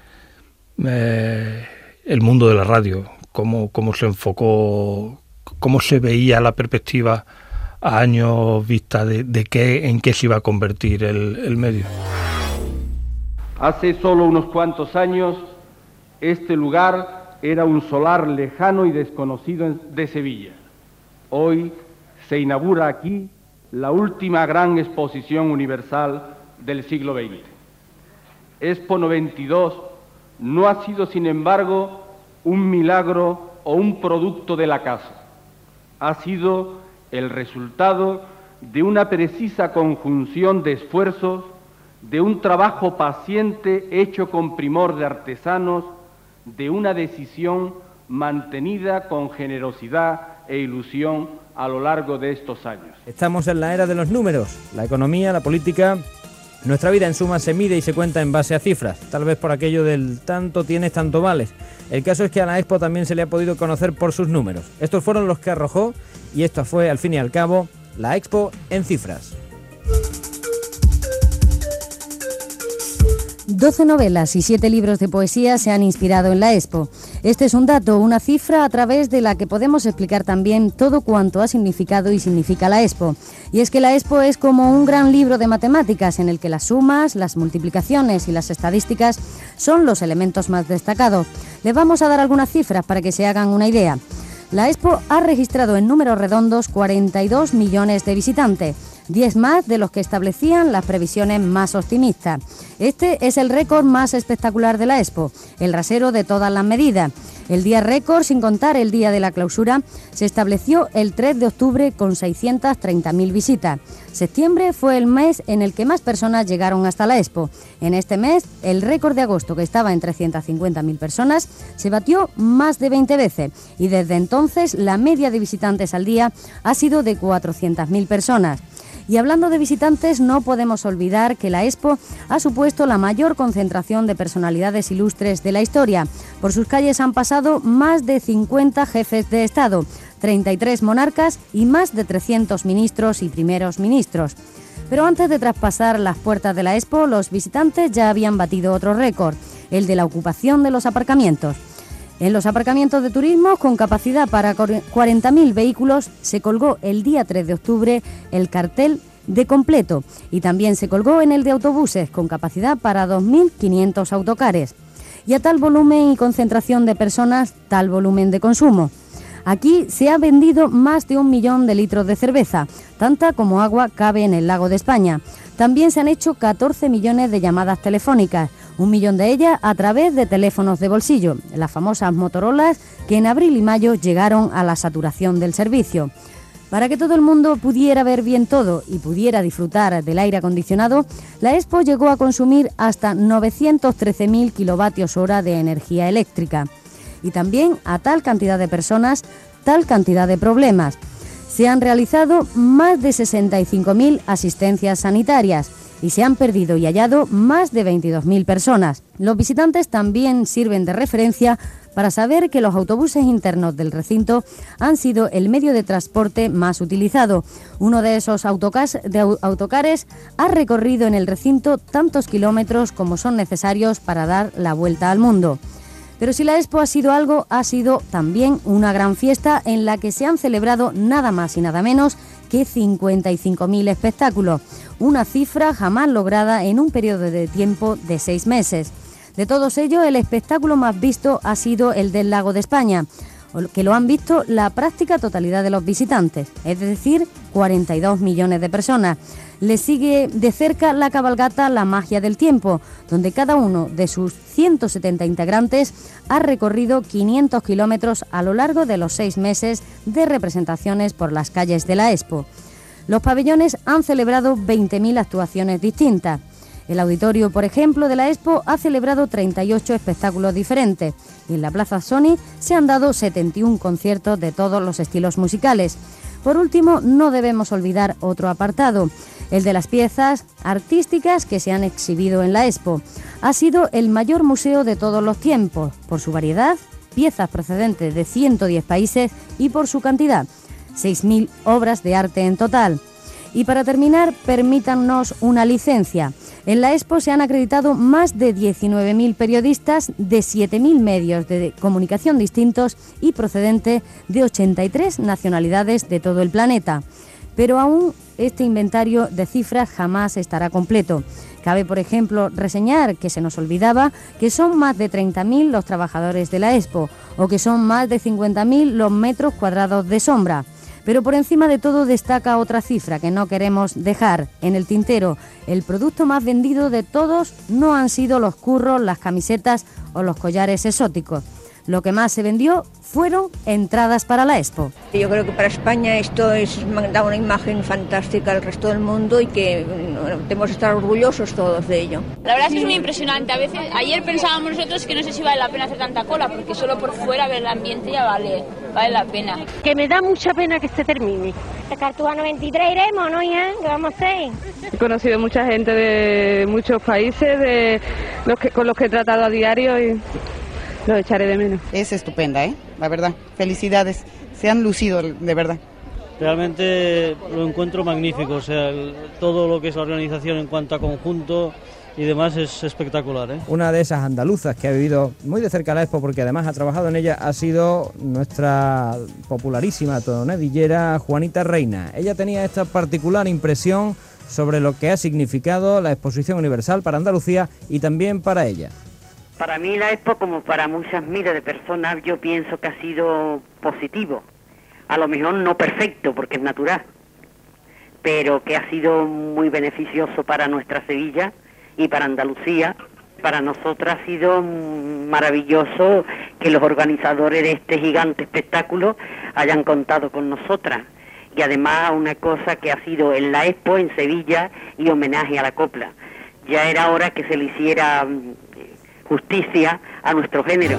eh, el mundo de la radio, cómo, cómo se enfocó, cómo se veía la perspectiva a años vista de, qué, en qué se iba a convertir el, medio. Hace solo unos cuantos años, este lugar era un solar lejano y desconocido de Sevilla. Hoy se inaugura aquí la última gran exposición universal del siglo XX. Expo 92 no ha sido, sin embargo, un milagro o un producto de la casa. Ha sido el resultado de una precisa conjunción de esfuerzos, de un trabajo paciente hecho con primor de artesanos, de una decisión mantenida con generosidad e ilusión a lo largo de estos años. Estamos en la era de los números, la economía, la política, nuestra vida en suma se mide y se cuenta en base a cifras, tal vez por aquello del tanto tienes, tanto vales. El caso es que a la Expo también se le ha podido conocer por sus números. Estos fueron los que arrojó y esto fue al fin y al cabo la Expo en cifras. 12 novelas y 7 libros de poesía se han inspirado en la Expo. Este es un dato, una cifra a través de la que podemos explicar también todo cuanto ha significado y significa la Expo. Y es que la Expo es como un gran libro de matemáticas en el que las sumas, las multiplicaciones y las estadísticas son los elementos más destacados. Le vamos a dar algunas cifras para que se hagan una idea. La Expo ha registrado en números redondos 42 millones de visitantes 10 más de los que establecían las previsiones más optimistas. Este es el récord más espectacular de la Expo, el rasero de todas las medidas. El día récord, sin contar el día de la clausura, se estableció el 3 de octubre con 630.000 visitas. Septiembre fue el mes en el que más personas llegaron hasta la Expo. En este mes, el récord de agosto, que estaba en 350.000 personas, se batió más de 20 veces y desde entonces la media de visitantes al día ha sido de 400.000 personas. Y hablando de visitantes, no podemos olvidar que la Expo ha supuesto la mayor concentración de personalidades ilustres de la historia. Por sus calles han pasado más de 50 jefes de Estado, 33 monarcas y más de 300 ministros y primeros ministros. Pero antes de traspasar las puertas de la Expo, los visitantes ya habían batido otro récord, el de la ocupación de los aparcamientos. En los aparcamientos de turismo con capacidad para 40.000 vehículos se colgó el día 3 de octubre el cartel de completo y también se colgó en el de autobuses con capacidad para 2.500 autocares. Y a tal volumen y concentración de personas, tal volumen de consumo. Aquí se ha vendido más de un millón de litros de cerveza, tanta como agua cabe en el lago de España. También se han hecho 14 millones de llamadas telefónicas, un millón de ellas a través de teléfonos de bolsillo, las famosas Motorolas que en abril y mayo llegaron a la saturación del servicio. Para que todo el mundo pudiera ver bien todo y pudiera disfrutar del aire acondicionado, la Expo llegó a consumir hasta 913.000 kilovatios hora de energía eléctrica. Y también a tal cantidad de personas, tal cantidad de problemas. Se han realizado más de 65.000 asistencias sanitarias y se han perdido y hallado más de 22.000 personas. Los visitantes también sirven de referencia para saber que los autobuses internos del recinto han sido el medio de transporte más utilizado. Uno de esos autocares ha recorrido en el recinto tantos kilómetros como son necesarios para dar la vuelta al mundo. Pero si la Expo ha sido algo, ha sido también una gran fiesta en la que se han celebrado nada más y nada menos que 55.000 espectáculos, una cifra jamás lograda en un periodo de tiempo de seis meses. De todos ellos, el espectáculo más visto ha sido el del Lago de España, que lo han visto la práctica totalidad de los visitantes, es decir, 42 millones de personas. Le sigue de cerca la cabalgata La Magia del Tiempo, donde cada uno de sus 170 integrantes ha recorrido 500 kilómetros a lo largo de los seis meses de representaciones por las calles de la Expo. Los pabellones han celebrado 20.000 actuaciones distintas. El auditorio, por ejemplo, de la Expo ha celebrado 38 espectáculos diferentes y en la Plaza Sony se han dado 71 conciertos de todos los estilos musicales. Por último, no debemos olvidar otro apartado, el de las piezas artísticas que se han exhibido en la Expo. Ha sido el mayor museo de todos los tiempos, por su variedad, piezas procedentes de 110 países y por su cantidad, 6.000 obras de arte en total. Y para terminar, permítanos una licencia. En la Expo se han acreditado más de 19.000 periodistas de 7.000 medios de comunicación distintos y procedentes de 83 nacionalidades de todo el planeta. Pero aún este inventario de cifras jamás estará completo. Cabe, por ejemplo, reseñar que se nos olvidaba que son más de 30.000 los trabajadores de la Expo o que son más de 50.000 los metros cuadrados de sombra. Pero por encima de todo destaca otra cifra que no queremos dejar en el tintero. El producto más vendido de todos no han sido los curros, las camisetas o los collares exóticos. Lo que más se vendió fueron entradas para la Expo. Yo creo que para España esto es da una imagen fantástica al resto del mundo y que tenemos que estar orgullosos todos de ello. La verdad es que es muy impresionante. A veces ayer pensábamos nosotros que no sé si vale la pena hacer tanta cola porque solo por fuera ver el ambiente ya vale vale la pena. Que me da mucha pena que se termine. A Cartuja 93 iremos, ¿no? Ya, ¿qué vamos a hacer? He conocido mucha gente de muchos países, de los que, con los que he tratado a diario y lo echaré de menos. Es estupenda, ¿eh? La verdad. Felicidades. Se han lucido, de verdad. Realmente lo encuentro magnífico, o sea, todo lo que es la organización en cuanto a conjunto y demás es espectacular. ¿eh? Una de esas andaluzas que ha vivido muy de cerca la Expo porque además ha trabajado en ella ha sido nuestra popularísima tonadillera Juanita Reina. Ella tenía esta particular impresión sobre lo que ha significado la Exposición Universal para Andalucía y también para ella. Para mí la Expo, como para muchas miles de personas, yo pienso que ha sido positivo. A lo mejor no perfecto, porque es natural, pero que ha sido muy beneficioso para nuestra Sevilla y para Andalucía. Para nosotros ha sido maravilloso que los organizadores de este gigante espectáculo hayan contado con nosotras. Y además una cosa que ha sido en la Expo en Sevilla y homenaje a la copla. Ya era hora que se le hiciera justicia a nuestro género.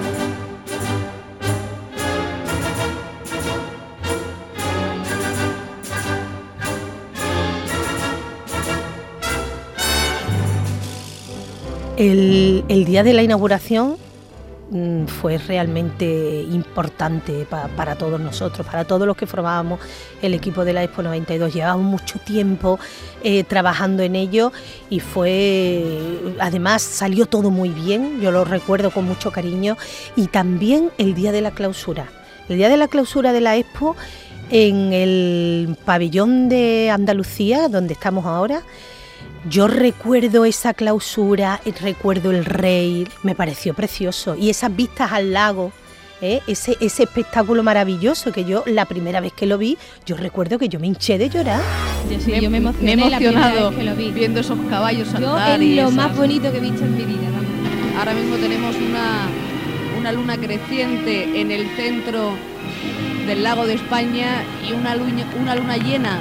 El, día de la inauguración fue realmente importante para todos nosotros, para todos los que formábamos el equipo de la Expo 92. Llevábamos mucho tiempo eh, trabajando en ello y fue, además salió todo muy bien, yo lo recuerdo con mucho cariño, y también el día de la clausura. El día de la clausura de la Expo en el pabellón de Andalucía, donde estamos ahora, yo recuerdo esa clausura, recuerdo el rey, me pareció precioso. Y esas vistas al lago, ¿eh? ese, ese espectáculo maravilloso que yo, la primera vez que lo vi, yo recuerdo que yo me hinché de llorar. Yo sí, me, yo me emocioné he emocionado viendo esos caballos saltar. Yo es lo más bonito que he visto en mi vida. Ahora mismo tenemos una, una luna creciente en el centro del lago de España y una luna, una luna llena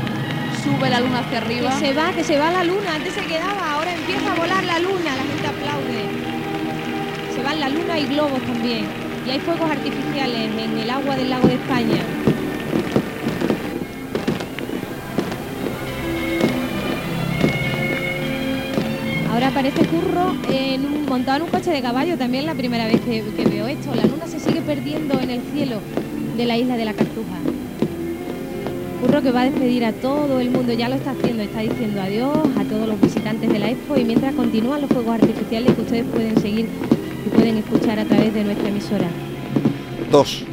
sube la luna hacia arriba. Que se va, que se va la luna, antes se quedaba, ahora empieza a volar la luna, la gente aplaude. Se va la luna y globos también. Y hay fuegos artificiales en el agua del lago de España. Ahora aparece Curro en un, montado en un coche de caballo, también la primera vez que veo esto. La luna se sigue perdiendo en el cielo de la isla de la Cartuja. Curro que va a despedir a todo el mundo, ya lo está haciendo, está diciendo adiós a todos los visitantes de la Expo y mientras continúan los fuegos artificiales que ustedes pueden seguir y pueden escuchar a través de nuestra emisora. Dos,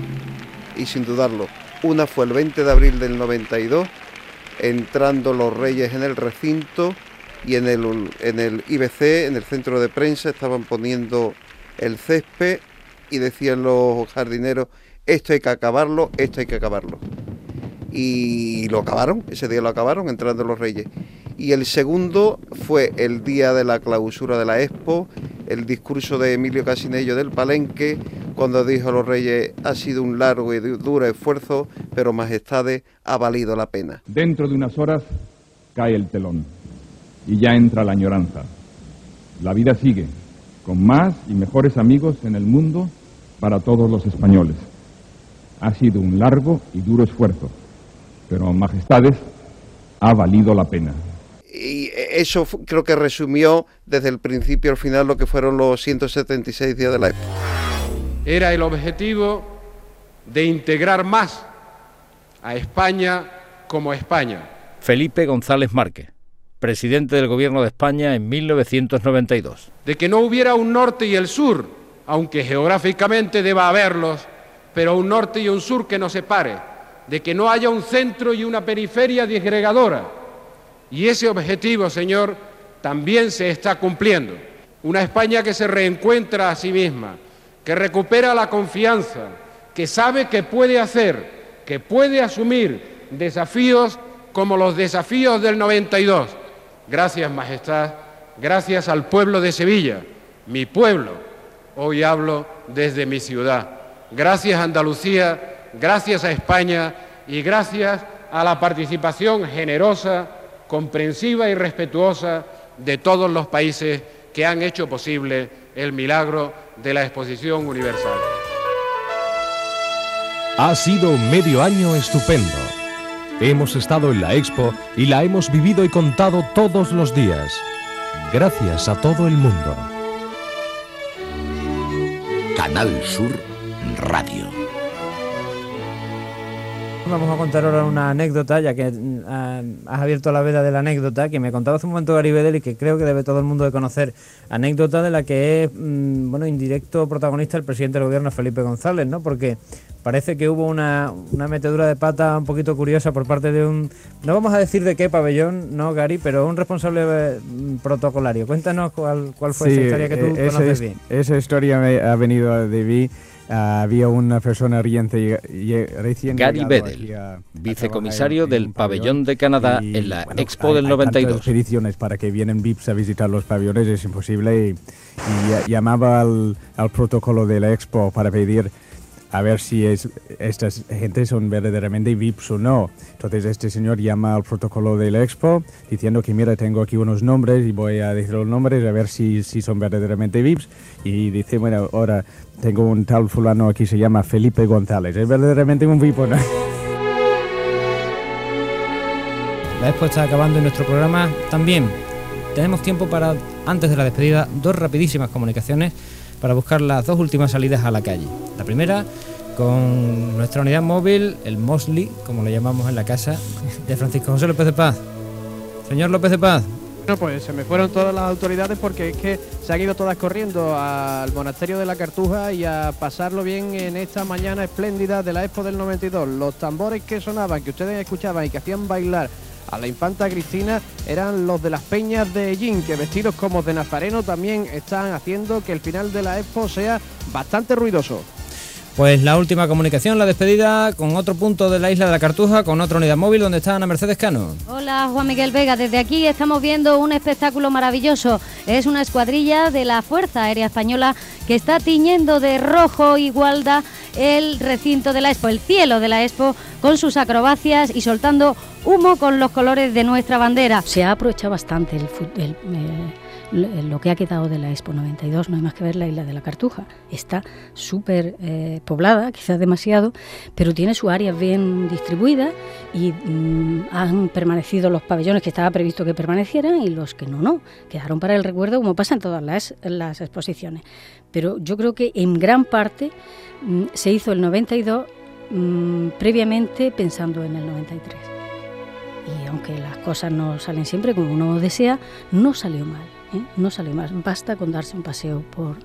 y sin dudarlo, una fue el 20 de abril del 92, entrando los reyes en el recinto y en el, en el IBC, en el centro de prensa, estaban poniendo el césped y decían los jardineros, esto hay que acabarlo, esto hay que acabarlo y lo acabaron, ese día lo acabaron entrando los reyes. Y el segundo fue el día de la clausura de la Expo, el discurso de Emilio Casinello del Palenque, cuando dijo a los reyes, ha sido un largo y duro esfuerzo, pero majestades, ha valido la pena. Dentro de unas horas cae el telón y ya entra la añoranza. La vida sigue, con más y mejores amigos en el mundo para todos los españoles. Ha sido un largo y duro esfuerzo pero majestades, ha valido la pena. Y eso creo que resumió desde el principio al final lo que fueron los 176 días de la época. Era el objetivo de integrar más a España como España. Felipe González Márquez, presidente del Gobierno de España en 1992. De que no hubiera un norte y el sur, aunque geográficamente deba haberlos, pero un norte y un sur que nos separe de que no haya un centro y una periferia disgregadora. Y ese objetivo, señor, también se está cumpliendo. Una España que se reencuentra a sí misma, que recupera la confianza, que sabe que puede hacer, que puede asumir desafíos como los desafíos del 92. Gracias, Majestad, gracias al pueblo de Sevilla, mi pueblo. Hoy hablo desde mi ciudad. Gracias, Andalucía gracias a España y gracias a la participación generosa, comprensiva y respetuosa de todos los países que han hecho posible el milagro de la exposición universal. Ha sido un medio año estupendo. Hemos estado en la expo y la hemos vivido y contado todos los días. Gracias a todo el mundo. Canal Sur Radio. Vamos a contar ahora una anécdota, ya que mm, has abierto la veda de la anécdota, que me contaba hace un momento Gary Bedel y que creo que debe todo el mundo de conocer. Anécdota de la que es, mm, bueno, indirecto protagonista el presidente del gobierno, Felipe González, ¿no? Porque parece que hubo una, una metedura de pata un poquito curiosa por parte de un, no vamos a decir de qué pabellón, no Gary, pero un responsable mm, protocolario. Cuéntanos cuál, cuál fue esa historia que tú e-, conoces bien. Esa historia me ha venido de mí Ah, había una persona riente, recién Gary Bedell, a- a vicecomisario en- del en pabellón de Canadá y, en la bueno, Expo hay- del hay 92. tantas peticiones para que vienen VIPs a visitar los pabellones es imposible y, y llamaba al, al protocolo de la Expo para pedir a ver si es, estas gentes son verdaderamente VIPs o no. Entonces este señor llama al protocolo de la Expo diciendo que mira, tengo aquí unos nombres y voy a decir los nombres a ver si, si son verdaderamente VIPs. Y dice, bueno, ahora tengo un tal fulano aquí, se llama Felipe González. ¿Es verdaderamente un VIP o no? La expo está acabando y nuestro programa también. Tenemos tiempo para, antes de la despedida, dos rapidísimas comunicaciones para buscar las dos últimas salidas a la calle. La primera con nuestra unidad móvil, el Mosley, como le llamamos en la casa, de Francisco José López de Paz. Señor López de Paz, Bueno, pues se me fueron todas las autoridades porque es que se han ido todas corriendo al monasterio de la Cartuja y a pasarlo bien en esta mañana espléndida de la Expo del 92. Los tambores que sonaban, que ustedes escuchaban y que hacían bailar a la infanta Cristina eran los de las peñas de Ellín, que vestidos como de nazareno también están haciendo que el final de la Expo sea bastante ruidoso. Pues la última comunicación, la despedida con otro punto de la isla de la Cartuja, con otra unidad móvil donde está Ana Mercedes Cano. Hola Juan Miguel Vega, desde aquí estamos viendo un espectáculo maravilloso. Es una escuadrilla de la Fuerza Aérea Española que está tiñendo de rojo igualda el recinto de la Expo, el cielo de la Expo, con sus acrobacias y soltando humo con los colores de nuestra bandera. Se ha aprovechado bastante el, el, eh, lo que ha quedado de la Expo 92, no hay más que ver la isla de la Cartuja. Está súper eh, poblada, quizás demasiado, pero tiene su área bien distribuida y mm, han permanecido los pabellones que estaba previsto que permanecieran y los que no, no. Quedaron para el recuerdo como pasa en todas las, exposiciones. Pero yo creo que en gran parte mm, se hizo el 92 mm, previamente pensando en el 93. Y aunque las cosas no salen siempre como uno desea, no salió mal. ¿Eh? No salió mal. Basta con darse un paseo por,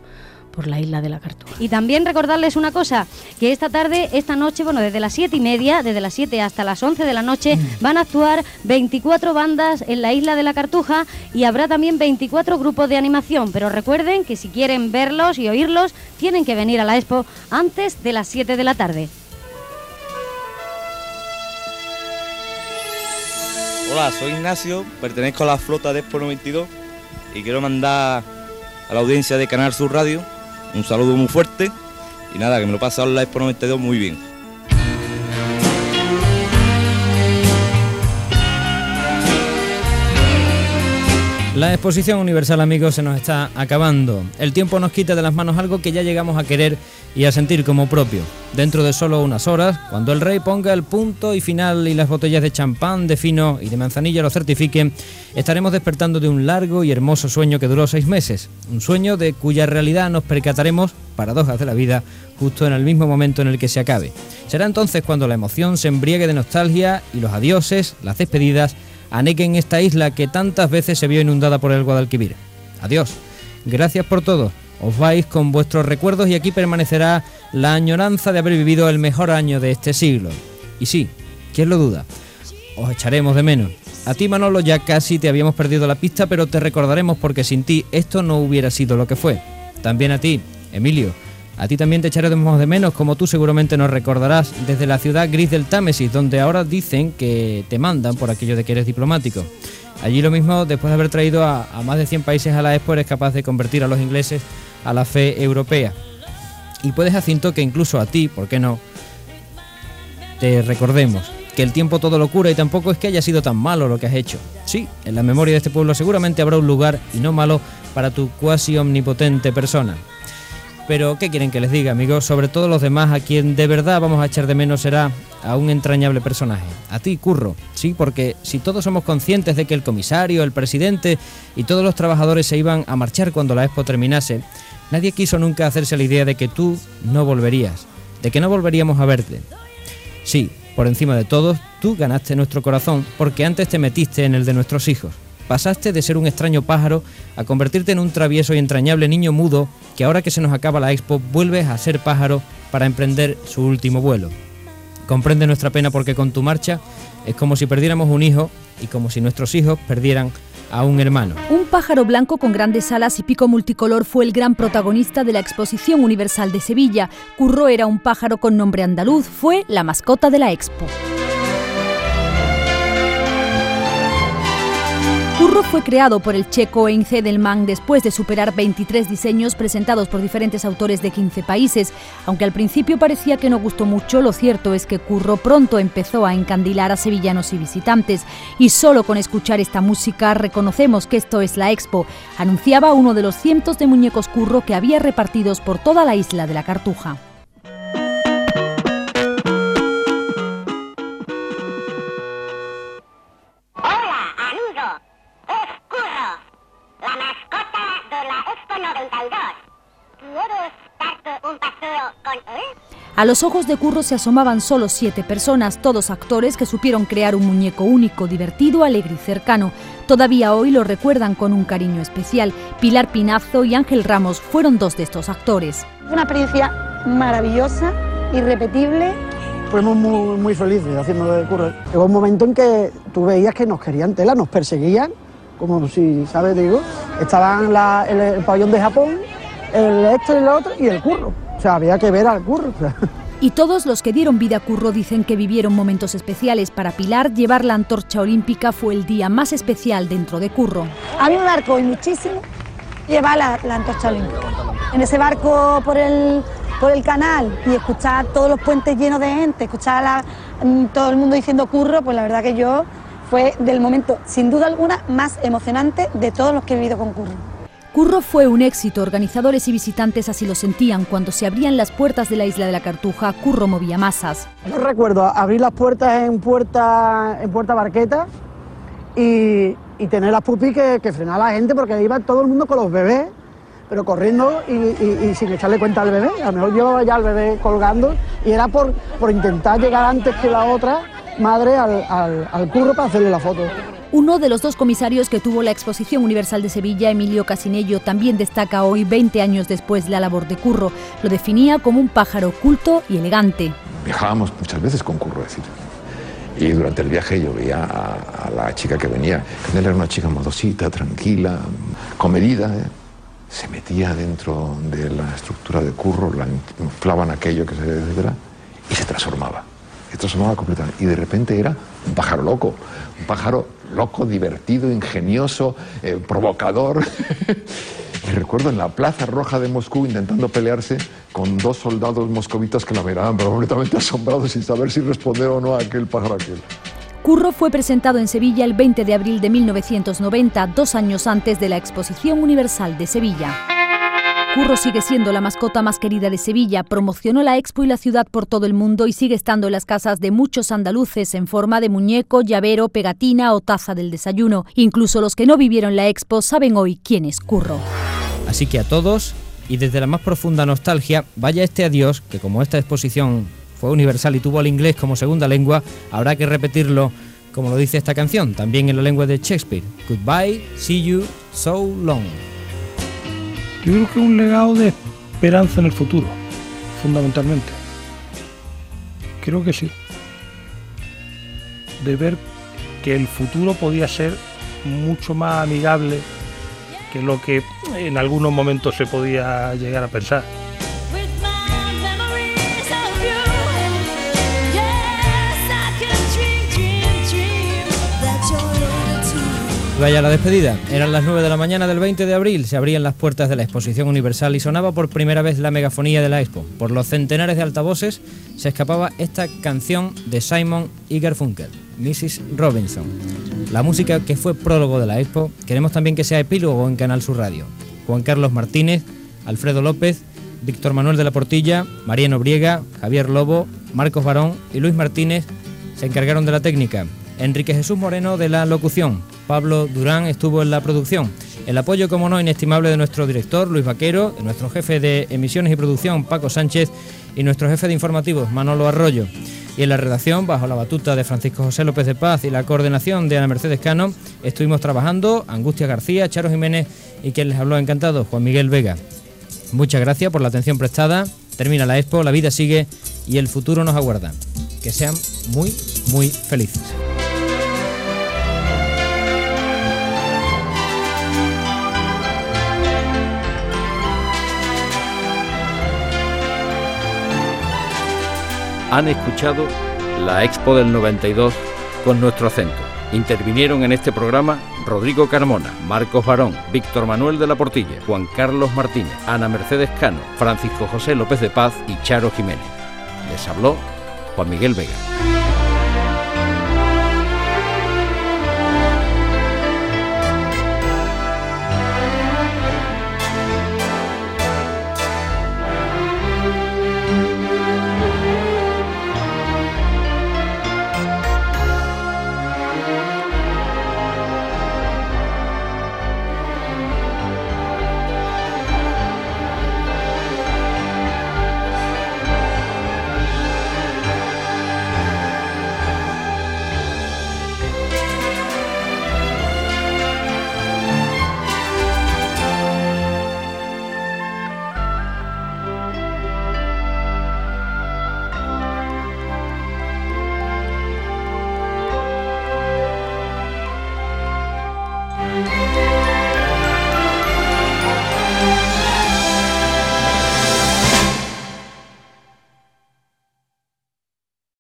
por la isla de la Cartuja. Y también recordarles una cosa, que esta tarde, esta noche, bueno, desde las 7 y media, desde las 7 hasta las 11 de la noche, van a actuar 24 bandas en la isla de la Cartuja y habrá también 24 grupos de animación. Pero recuerden que si quieren verlos y oírlos, tienen que venir a la expo antes de las 7 de la tarde. Hola, soy Ignacio, pertenezco a la flota de Expo 92 y quiero mandar a la audiencia de Canal Sur Radio un saludo muy fuerte y nada, que me lo pasado en la Expo 92 muy bien. La exposición universal, amigos, se nos está acabando. El tiempo nos quita de las manos algo que ya llegamos a querer y a sentir como propio. Dentro de solo unas horas, cuando el rey ponga el punto y final y las botellas de champán, de fino y de manzanilla lo certifiquen, estaremos despertando de un largo y hermoso sueño que duró seis meses. Un sueño de cuya realidad nos percataremos, paradojas de la vida, justo en el mismo momento en el que se acabe. Será entonces cuando la emoción se embriague de nostalgia y los adioses, las despedidas, aneguen esta isla que tantas veces se vio inundada por el Guadalquivir. Adiós. Gracias por todo. Os vais con vuestros recuerdos y aquí permanecerá la añoranza de haber vivido el mejor año de este siglo. Y sí, ¿quién lo duda? Os echaremos de menos. A ti Manolo ya casi te habíamos perdido la pista, pero te recordaremos porque sin ti esto no hubiera sido lo que fue. También a ti, Emilio. A ti también te echaremos de menos, como tú seguramente nos recordarás, desde la ciudad gris del Támesis, donde ahora dicen que te mandan por aquello de que eres diplomático. Allí lo mismo, después de haber traído a, más de 100 países a la Expo, eres capaz de convertir a los ingleses a la fe europea. Y puedes Jacinto que incluso a ti, ¿por qué no? Te recordemos que el tiempo todo lo cura y tampoco es que haya sido tan malo lo que has hecho. Sí, en la memoria de este pueblo seguramente habrá un lugar, y no malo, para tu cuasi omnipotente persona. Pero, ¿qué quieren que les diga, amigos? Sobre todo los demás, a quien de verdad vamos a echar de menos será a un entrañable personaje. A ti, Curro. Sí, porque si todos somos conscientes de que el comisario, el presidente y todos los trabajadores se iban a marchar cuando la expo terminase, nadie quiso nunca hacerse la idea de que tú no volverías, de que no volveríamos a verte. Sí, por encima de todos, tú ganaste nuestro corazón porque antes te metiste en el de nuestros hijos. Pasaste de ser un extraño pájaro a convertirte en un travieso y entrañable niño mudo que ahora que se nos acaba la expo vuelves a ser pájaro para emprender su último vuelo. Comprende nuestra pena porque con tu marcha es como si perdiéramos un hijo y como si nuestros hijos perdieran a un hermano. Un pájaro blanco con grandes alas y pico multicolor fue el gran protagonista de la Exposición Universal de Sevilla. Curro era un pájaro con nombre andaluz, fue la mascota de la expo. Curro fue creado por el checo Ein Zedelman después de superar 23 diseños presentados por diferentes autores de 15 países. Aunque al principio parecía que no gustó mucho, lo cierto es que Curro pronto empezó a encandilar a sevillanos y visitantes. Y solo con escuchar esta música reconocemos que esto es la Expo, anunciaba uno de los cientos de muñecos Curro que había repartidos por toda la isla de la Cartuja. 92. ¿Quieres darte un paseo con él? A los ojos de Curro se asomaban solo siete personas, todos actores que supieron crear un muñeco único, divertido, alegre y cercano. Todavía hoy lo recuerdan con un cariño especial. Pilar Pinazo y Ángel Ramos fueron dos de estos actores. Una experiencia maravillosa, irrepetible. Fuimos muy, muy felices haciendo de curro. Llegó un momento en que tú veías que nos querían tela, nos perseguían, como si, ¿sabes? Digo, estaban la- el, el pabellón de Japón, el esto y el otro y el curro. O sea, había que ver al curro. Y todos los que dieron vida a Curro dicen que vivieron momentos especiales. Para Pilar, llevar la antorcha olímpica fue el día más especial dentro de Curro. A mí me marcó y muchísimo llevar la, la antorcha olímpica. En ese barco por el, por el canal y escuchar todos los puentes llenos de gente, escuchar a la- mm, todo el mundo diciendo curro, pues la verdad que yo fue del momento, sin duda alguna, más emocionante de todos los que he vivido con curro. Curro fue un éxito, organizadores y visitantes así lo sentían. Cuando se abrían las puertas de la isla de la Cartuja, Curro movía masas. Yo recuerdo abrir las puertas en puerta, en puerta barqueta y, y tener las pupis que, que frenar a la gente porque iba todo el mundo con los bebés, pero corriendo y, y- y sin echarle cuenta al bebé. A lo mejor llevaba ya al bebé colgando y era por, por intentar llegar antes que la otra madre al, al- al curro para hacerle la foto. Uno de los dos comisarios que tuvo la Exposición Universal de Sevilla, Emilio Casinello, también destaca hoy, 20 años después, la labor de Curro. Lo definía como un pájaro culto y elegante. Viajábamos muchas veces con Curro, es decir. Y durante el viaje yo veía a, a la chica que venía, que él era una chica modosita, tranquila, comedida. ¿eh? Se metía dentro de la estructura de Curro, la inflaban aquello que se etcétera, y se transformaba. Se transformaba completamente. Y de repente era un pájaro loco, un pájaro loco, divertido, ingenioso, eh, provocador. Y recuerdo en la Plaza Roja de Moscú intentando pelearse con dos soldados moscovitas que la miraban pero completamente asombrados sin saber si responder o no a aquel pájaro aquel. Curro fue presentado en Sevilla el 20 de abril de 1990, dos años antes de la Exposición Universal de Sevilla. Curro sigue siendo la mascota más querida de Sevilla, promocionó la expo y la ciudad por todo el mundo y sigue estando en las casas de muchos andaluces en forma de muñeco, llavero, pegatina o taza del desayuno. Incluso los que no vivieron la expo saben hoy quién es Curro. Así que a todos, y desde la más profunda nostalgia, vaya este adiós, que como esta exposición fue universal y tuvo el inglés como segunda lengua, habrá que repetirlo como lo dice esta canción, también en la lengua de Shakespeare. Goodbye, see you, so long. Yo creo que un legado de esperanza en el futuro, fundamentalmente. Creo que sí. De ver que el futuro podía ser mucho más amigable que lo que en algunos momentos se podía llegar a pensar. Vaya la despedida. Eran las 9 de la mañana del 20 de abril. Se abrían las puertas de la Exposición Universal y sonaba por primera vez la megafonía de la Expo. Por los centenares de altavoces se escapaba esta canción de Simon y Garfunkel, Mrs. Robinson. La música que fue prólogo de la Expo, queremos también que sea epílogo en Canal Sur Radio. Juan Carlos Martínez, Alfredo López, Víctor Manuel de la Portilla, Mariano Briega, Javier Lobo, Marcos Barón y Luis Martínez se encargaron de la técnica. Enrique Jesús Moreno de la locución. Pablo Durán estuvo en la producción. El apoyo, como no, inestimable de nuestro director Luis Vaquero, de nuestro jefe de emisiones y producción Paco Sánchez y nuestro jefe de informativos Manolo Arroyo. Y en la redacción, bajo la batuta de Francisco José López de Paz y la coordinación de Ana Mercedes Cano, estuvimos trabajando Angustia García, Charo Jiménez y quien les habló encantado, Juan Miguel Vega. Muchas gracias por la atención prestada. Termina la expo, la vida sigue y el futuro nos aguarda. Que sean muy, muy felices. Han escuchado la Expo del 92 con nuestro acento. Intervinieron en este programa Rodrigo Carmona, Marcos Barón, Víctor Manuel de la Portilla, Juan Carlos Martínez, Ana Mercedes Cano, Francisco José López de Paz y Charo Jiménez. Les habló Juan Miguel Vega.